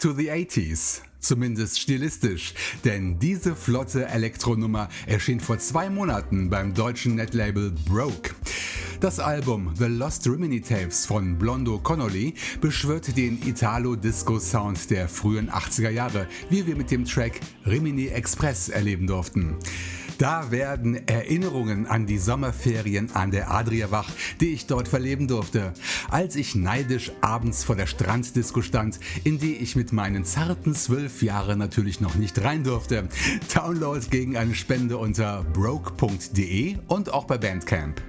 To the 80s. Zumindest stilistisch, denn diese flotte Elektronummer erschien vor zwei Monaten beim deutschen Netlabel Broke. Das Album The Lost Rimini Tapes von Blondo Connolly beschwört den Italo-Disco-Sound der frühen 80er Jahre, wie wir mit dem Track Rimini Express erleben durften. Da werden Erinnerungen an die Sommerferien an der Adria wach, die ich dort verleben durfte, als ich neidisch abends vor der Stranddisco stand, in die ich mit meinen zarten zwölf Jahren natürlich noch nicht rein durfte. Download gegen eine Spende unter broke.de und auch bei Bandcamp.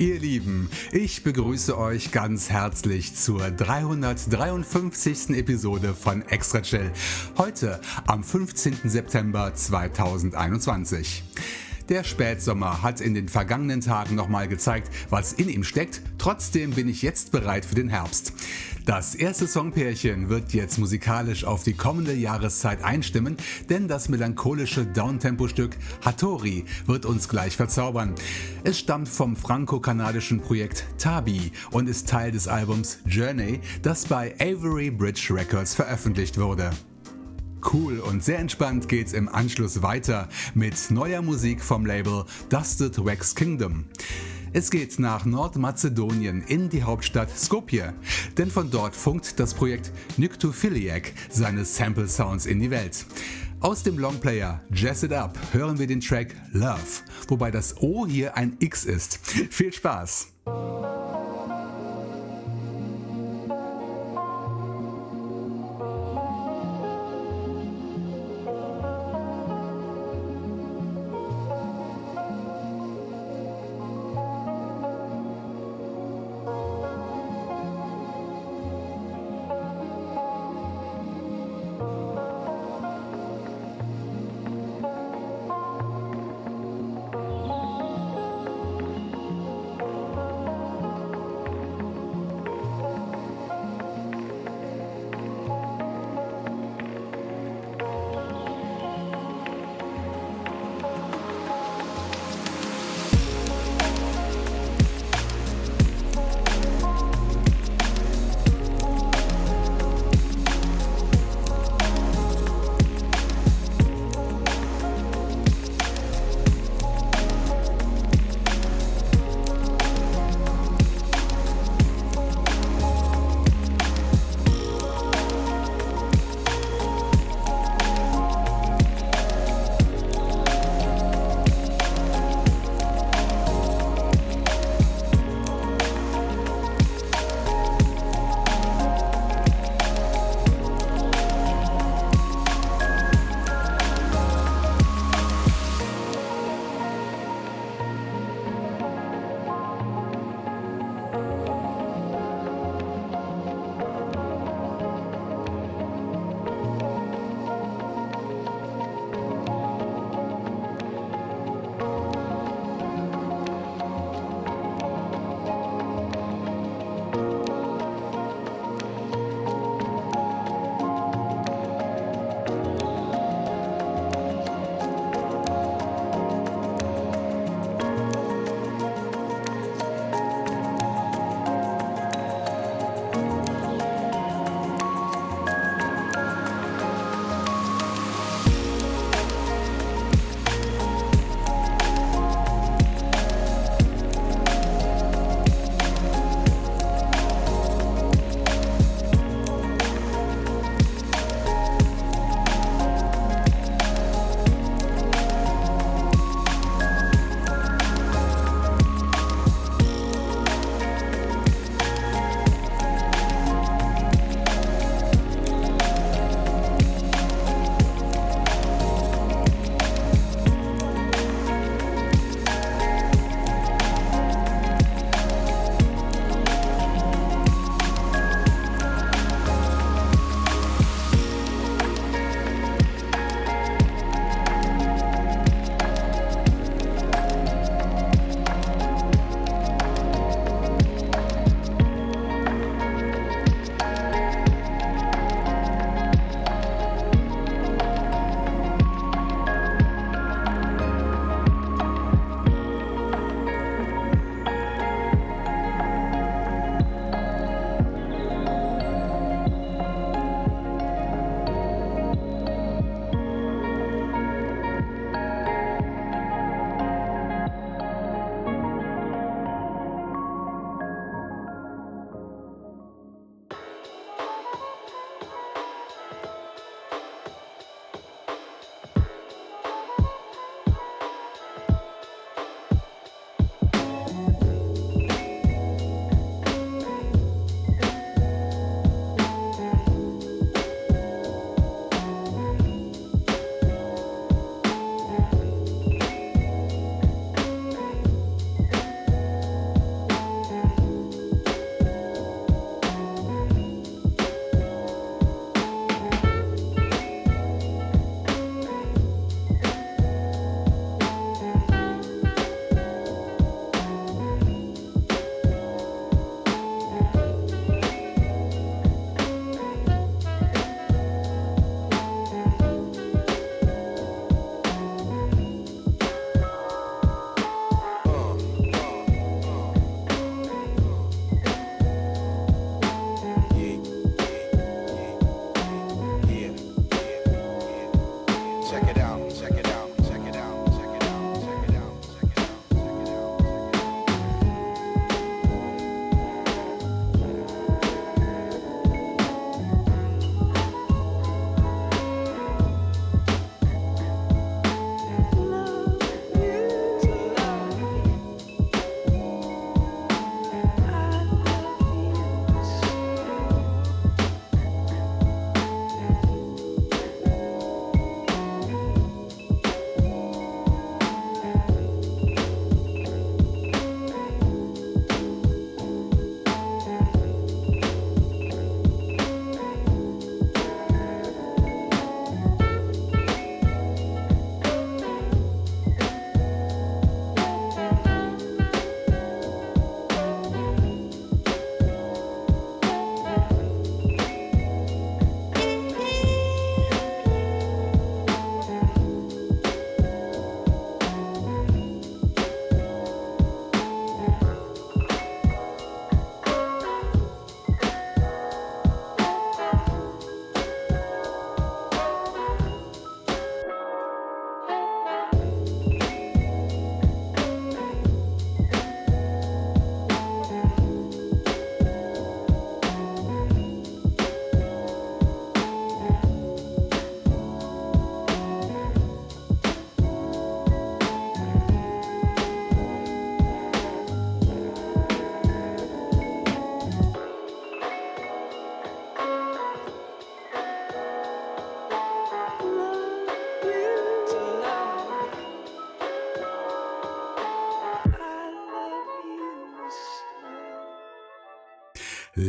Ihr Lieben, ich begrüße euch ganz herzlich zur 353. Episode von Extra Chill. Heute am 15. September 2021. Der Spätsommer hat in den vergangenen Tagen nochmal gezeigt, was in ihm steckt. Trotzdem bin ich jetzt bereit für den Herbst. Das erste Songpärchen wird jetzt musikalisch auf die kommende Jahreszeit einstimmen, denn das melancholische Downtempo-Stück Hattori wird uns gleich verzaubern. Es stammt vom franco-kanadischen Projekt Tabi und ist Teil des Albums Journey, das bei Avery Bridge Records veröffentlicht wurde. Cool und sehr entspannt geht's im Anschluss weiter mit neuer Musik vom Label Dusted Wax Kingdom. Es geht nach Nordmazedonien in die Hauptstadt Skopje, denn von dort funkt das Projekt Nyctophiliac seine Sample Sounds in die Welt. Aus dem Longplayer Jazz It Up hören wir den Track Love, wobei das O hier ein X ist. Viel Spaß!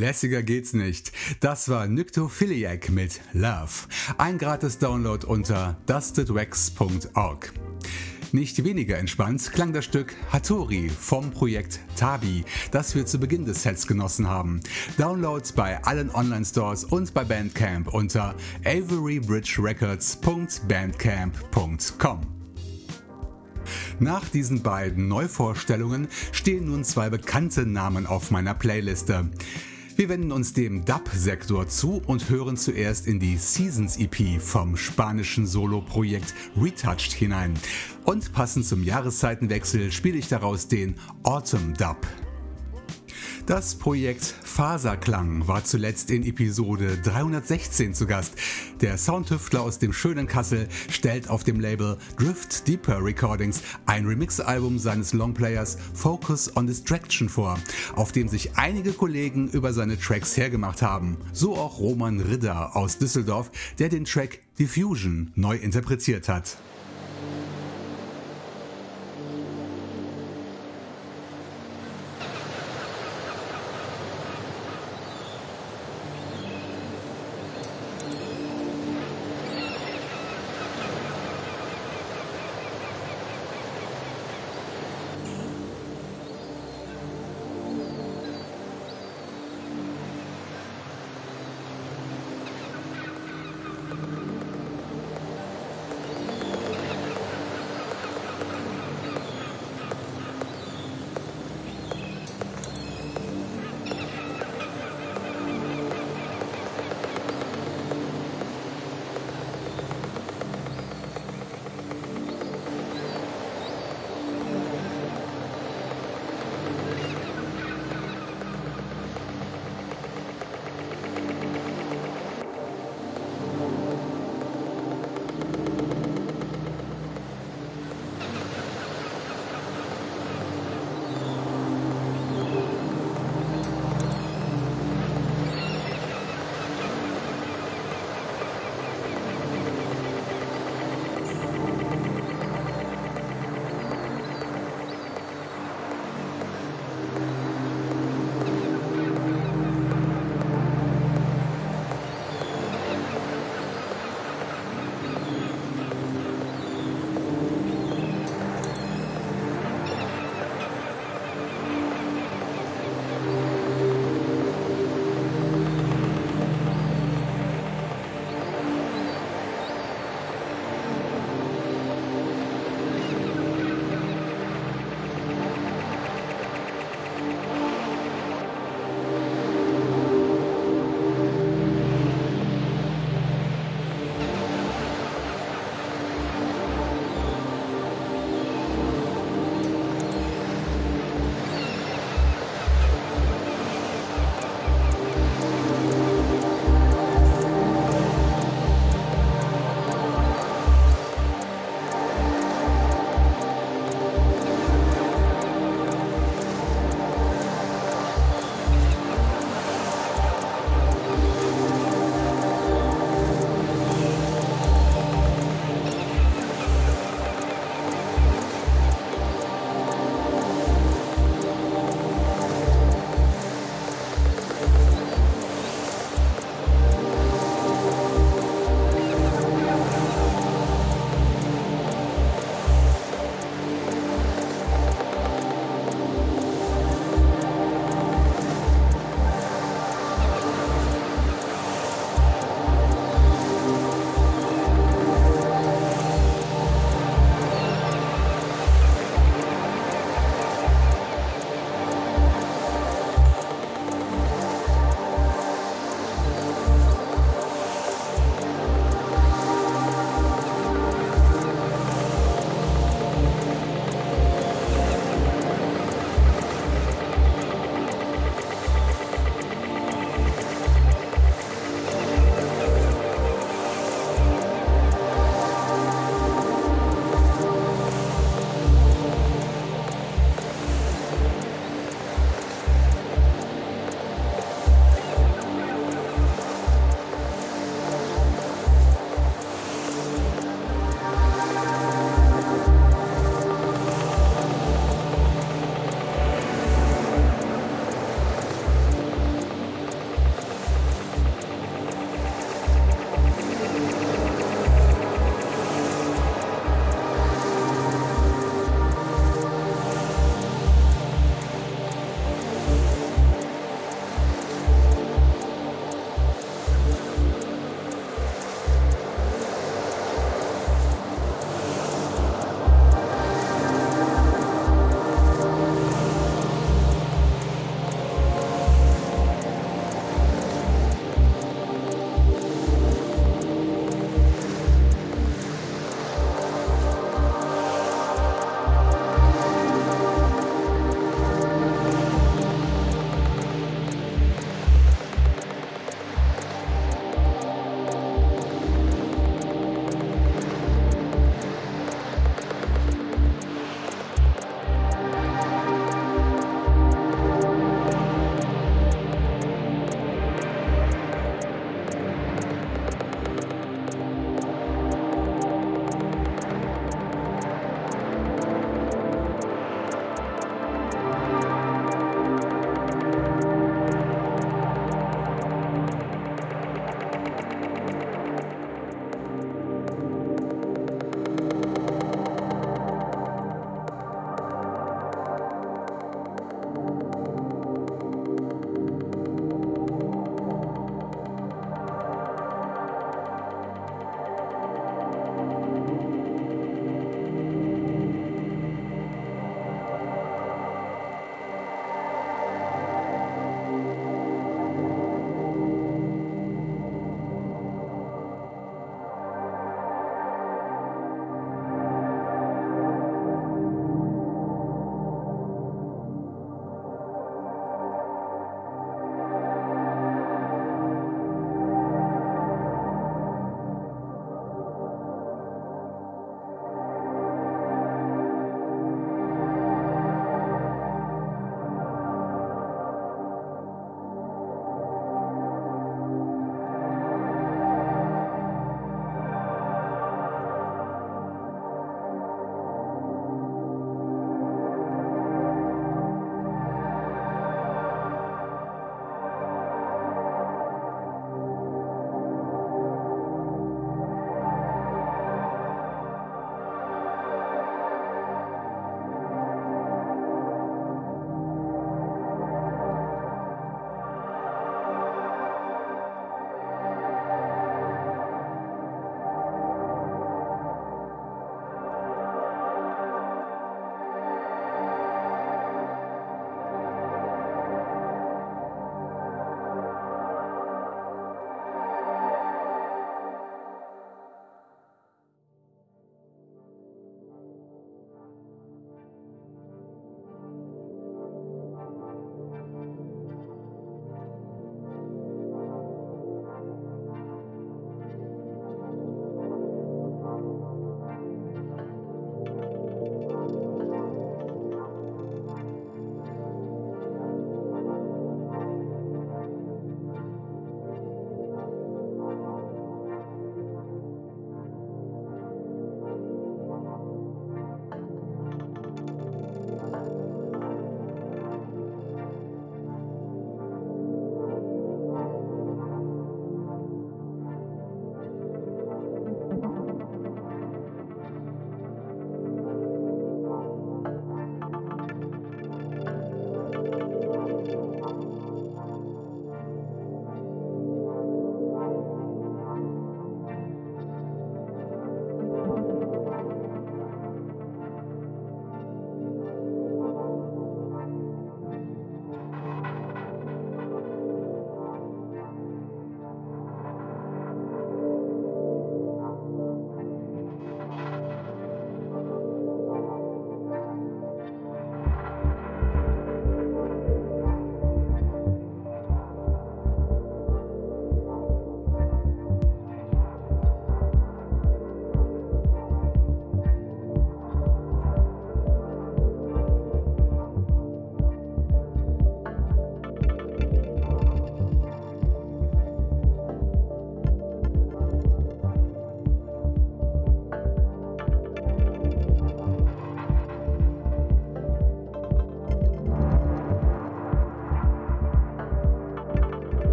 Lässiger geht's nicht. Das war Nyctophiliac mit Love. Ein gratis Download unter dustedwax.org. Nicht weniger entspannt klang das Stück Hattori vom Projekt Tabi, das wir zu Beginn des Sets genossen haben. Download bei allen Online-Stores und bei Bandcamp unter averybridgerecords.bandcamp.com. Nach diesen beiden Neuvorstellungen stehen nun zwei bekannte Namen auf meiner Playliste. Wir wenden uns dem Dub-Sektor zu und hören zuerst in die Seasons EP vom spanischen Solo-Projekt Retouched hinein. Und passend zum Jahreszeitenwechsel spiele ich daraus den Autumn Dub. Das Projekt Faserklang war zuletzt in Episode 316 zu Gast. Der Soundtüftler aus dem schönen Kassel stellt auf dem Label Drift Deeper Recordings ein Remix-Album seines Longplayers Focus on Distraction vor, auf dem sich einige Kollegen über seine Tracks hergemacht haben. So auch Roman Ridder aus Düsseldorf, der den Track Diffusion neu interpretiert hat.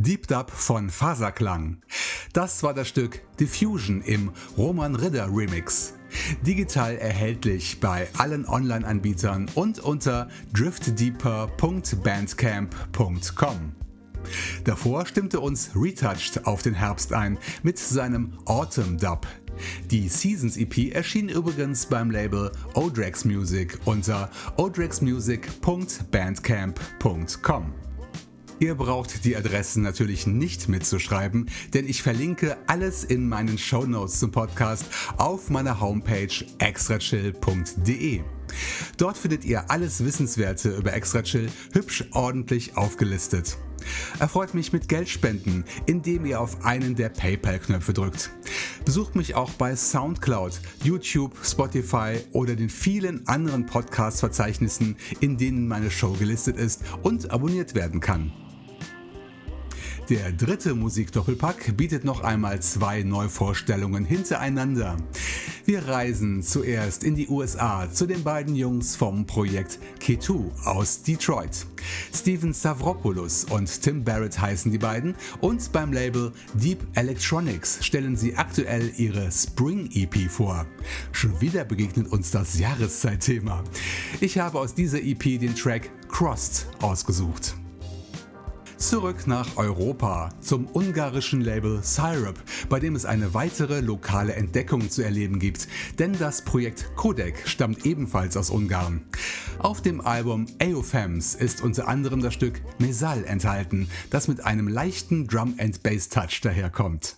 Deep Dub von Faserklang. Das war das Stück Diffusion im Roman Ridder Remix. Digital erhältlich bei allen Online-Anbietern und unter driftdeeper.bandcamp.com. Davor stimmte uns Retouched auf den Herbst ein mit seinem Autumn Dub. Die Seasons EP erschien übrigens beim Label Odrex Music unter odrexmusic.bandcamp.com. Ihr braucht die Adressen natürlich nicht mitzuschreiben, denn ich verlinke alles in meinen Show Notes zum Podcast auf meiner Homepage extrachill.de. Dort findet ihr alles Wissenswerte über Extrachill hübsch ordentlich aufgelistet. Erfreut mich mit Geldspenden, indem ihr auf einen der PayPal-Knöpfe drückt. Besucht mich auch bei SoundCloud, YouTube, Spotify oder den vielen anderen Podcast-Verzeichnissen, in denen meine Show gelistet ist und abonniert werden kann. Der dritte Musikdoppelpack bietet noch einmal zwei Neuvorstellungen hintereinander. Wir reisen zuerst in die USA zu den beiden Jungs vom Projekt K2 aus Detroit. Steven Stavropoulos und Tim Barrett heißen die beiden und beim Label Deep Electronics stellen sie aktuell ihre Spring EP vor. Schon wieder begegnet uns das Jahreszeitthema. Ich habe aus dieser EP den Track Crossed ausgesucht. Zurück nach Europa zum ungarischen Label Syrup, bei dem es eine weitere lokale Entdeckung zu erleben gibt, denn das Projekt Codec stammt ebenfalls aus Ungarn. Auf dem Album Eofems ist unter anderem das Stück Mesal enthalten, das mit einem leichten Drum and Bass Touch daherkommt.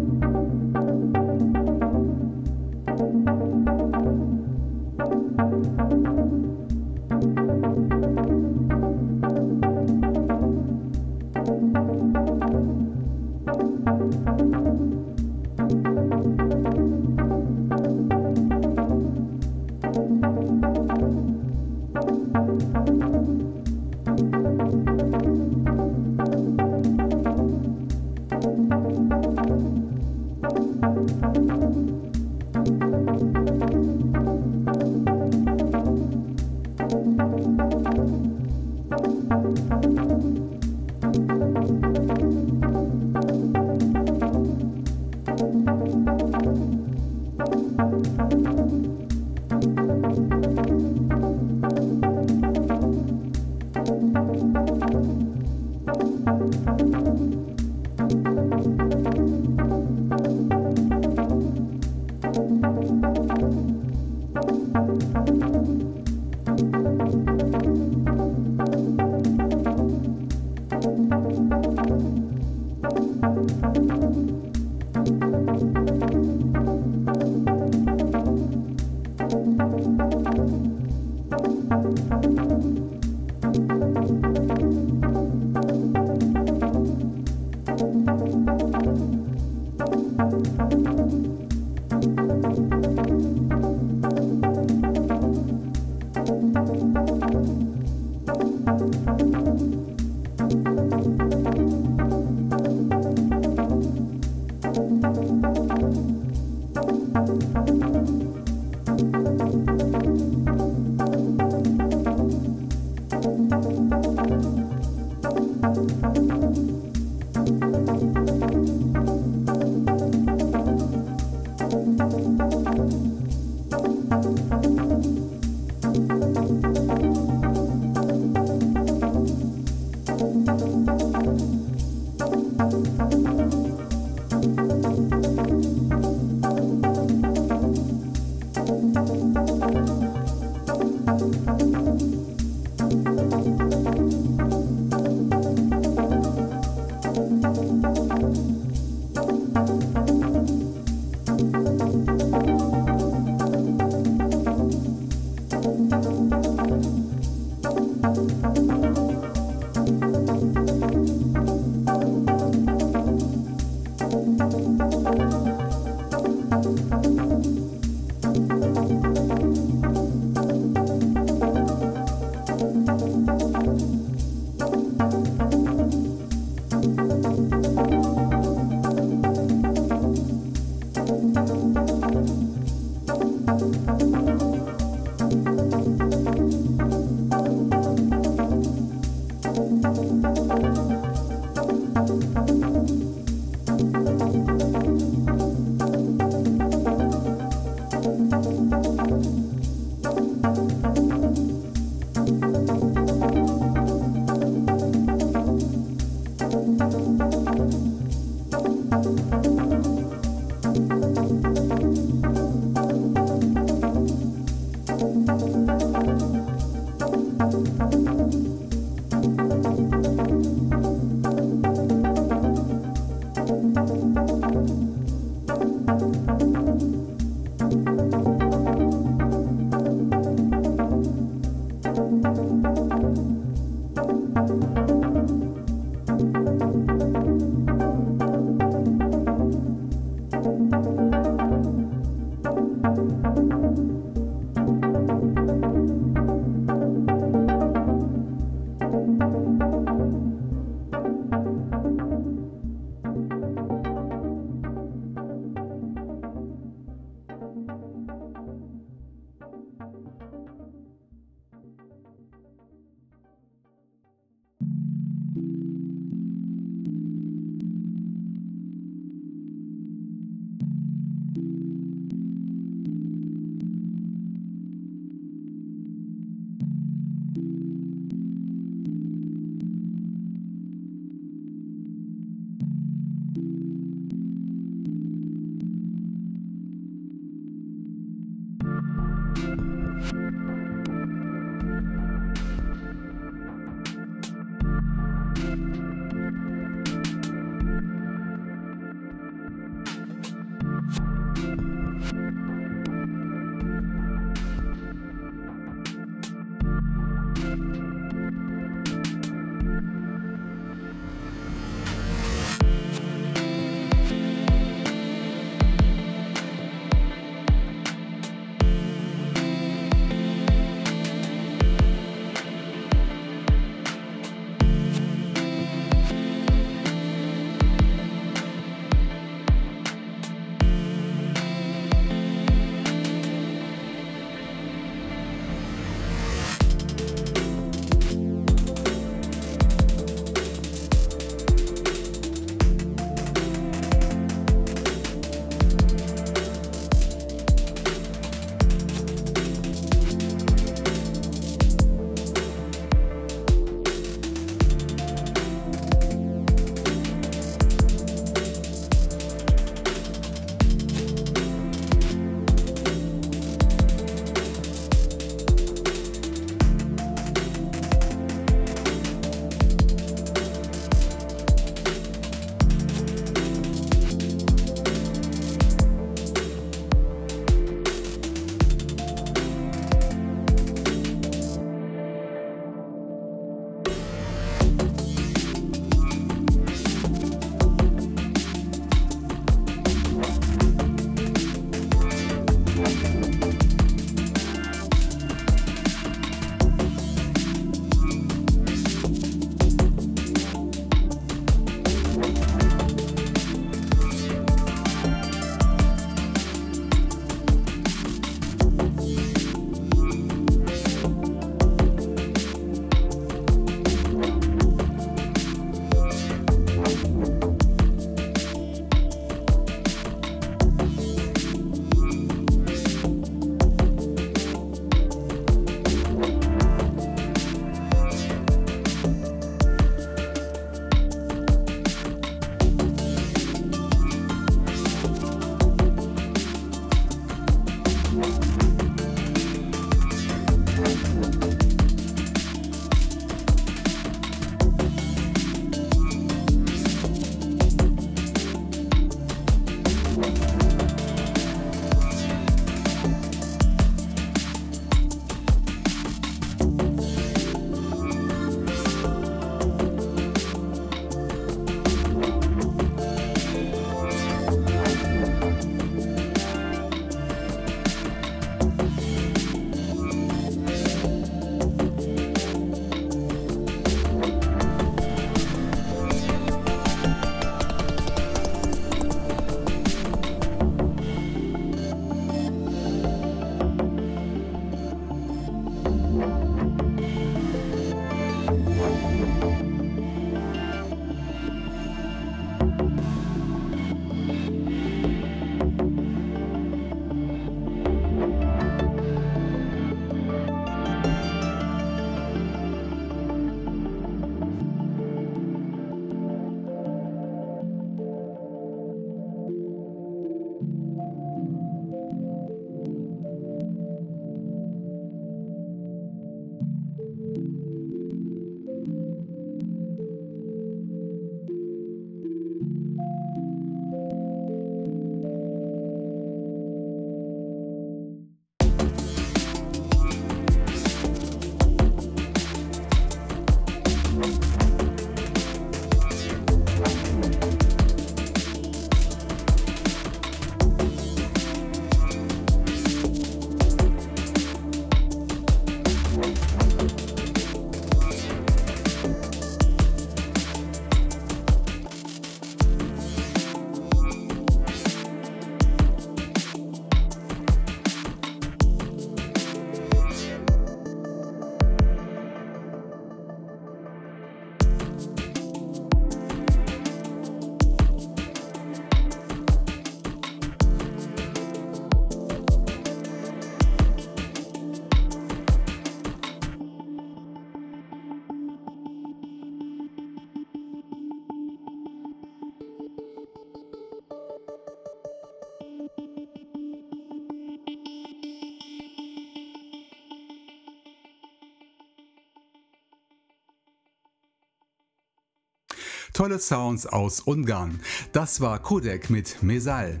Tolle Sounds aus Ungarn. Das war Codec mit Mesal.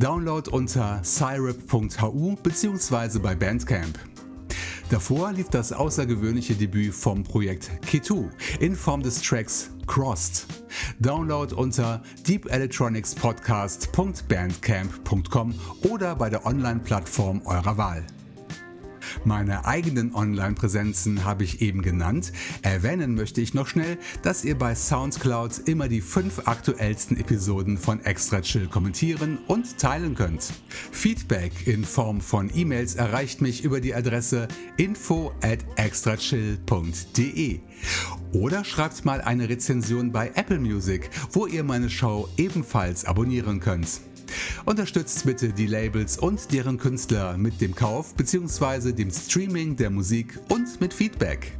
Download unter cyrip.hu bzw. bei Bandcamp. Davor lief das außergewöhnliche Debüt vom Projekt K2 in Form des Tracks Crossed. Download unter deepelectronicspodcast.bandcamp.com oder bei der Online-Plattform eurer Wahl. Meine eigenen Online-Präsenzen habe ich eben genannt. Erwähnen möchte ich noch schnell, dass ihr bei Soundcloud immer die fünf aktuellsten Episoden von Extra Chill kommentieren und teilen könnt. Feedback in Form von E-Mails erreicht mich über die Adresse info at extrachill.de. Oder schreibt mal eine Rezension bei Apple Music, wo ihr meine Show ebenfalls abonnieren könnt. Unterstützt bitte die Labels und deren Künstler mit dem Kauf bzw. dem Streaming der Musik und mit Feedback.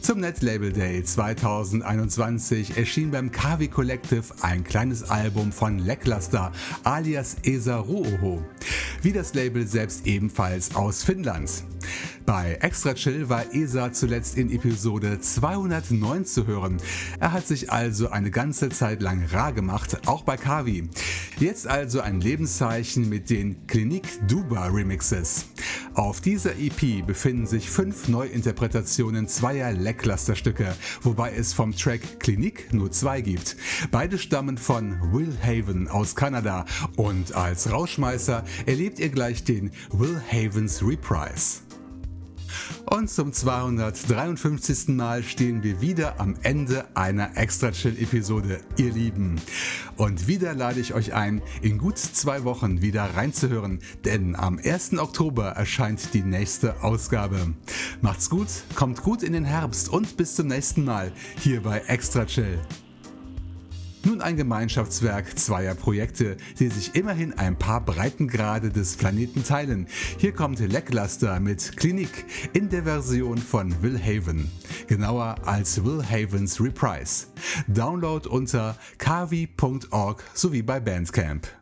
Zum Netlabel Day 2021 erschien beim Kavi Collective ein kleines Album von Lackluster alias Esa Ruoho, wie das Label selbst ebenfalls aus Finnland. Bei Extra Chill war ESA zuletzt in Episode 209 zu hören. Er hat sich also eine ganze Zeit lang rar gemacht, auch bei Kavi. Jetzt also ein Lebenszeichen mit den Klinik Duba Remixes. Auf dieser EP befinden sich fünf Neuinterpretationen zweier Lackluster-Stücke, wobei es vom Track Klinik nur zwei gibt. Beide stammen von Will Haven aus Kanada und als Rauschmeißer erlebt ihr gleich den Will Havens Reprise. Und zum 253. Mal stehen wir wieder am Ende einer Extra Chill Episode, ihr Lieben. Und wieder lade ich euch ein, in gut zwei Wochen wieder reinzuhören, denn am 1. Oktober erscheint die nächste Ausgabe. Macht's gut, kommt gut in den Herbst und bis zum nächsten Mal hier bei Extra Chill. Nun ein Gemeinschaftswerk zweier Projekte, die sich immerhin ein paar Breitengrade des Planeten teilen. Hier kommt Lackluster mit Klinik in der Version von Will Haven. Genauer als Will Havens Reprise. Download unter kavi.org sowie bei Bandcamp.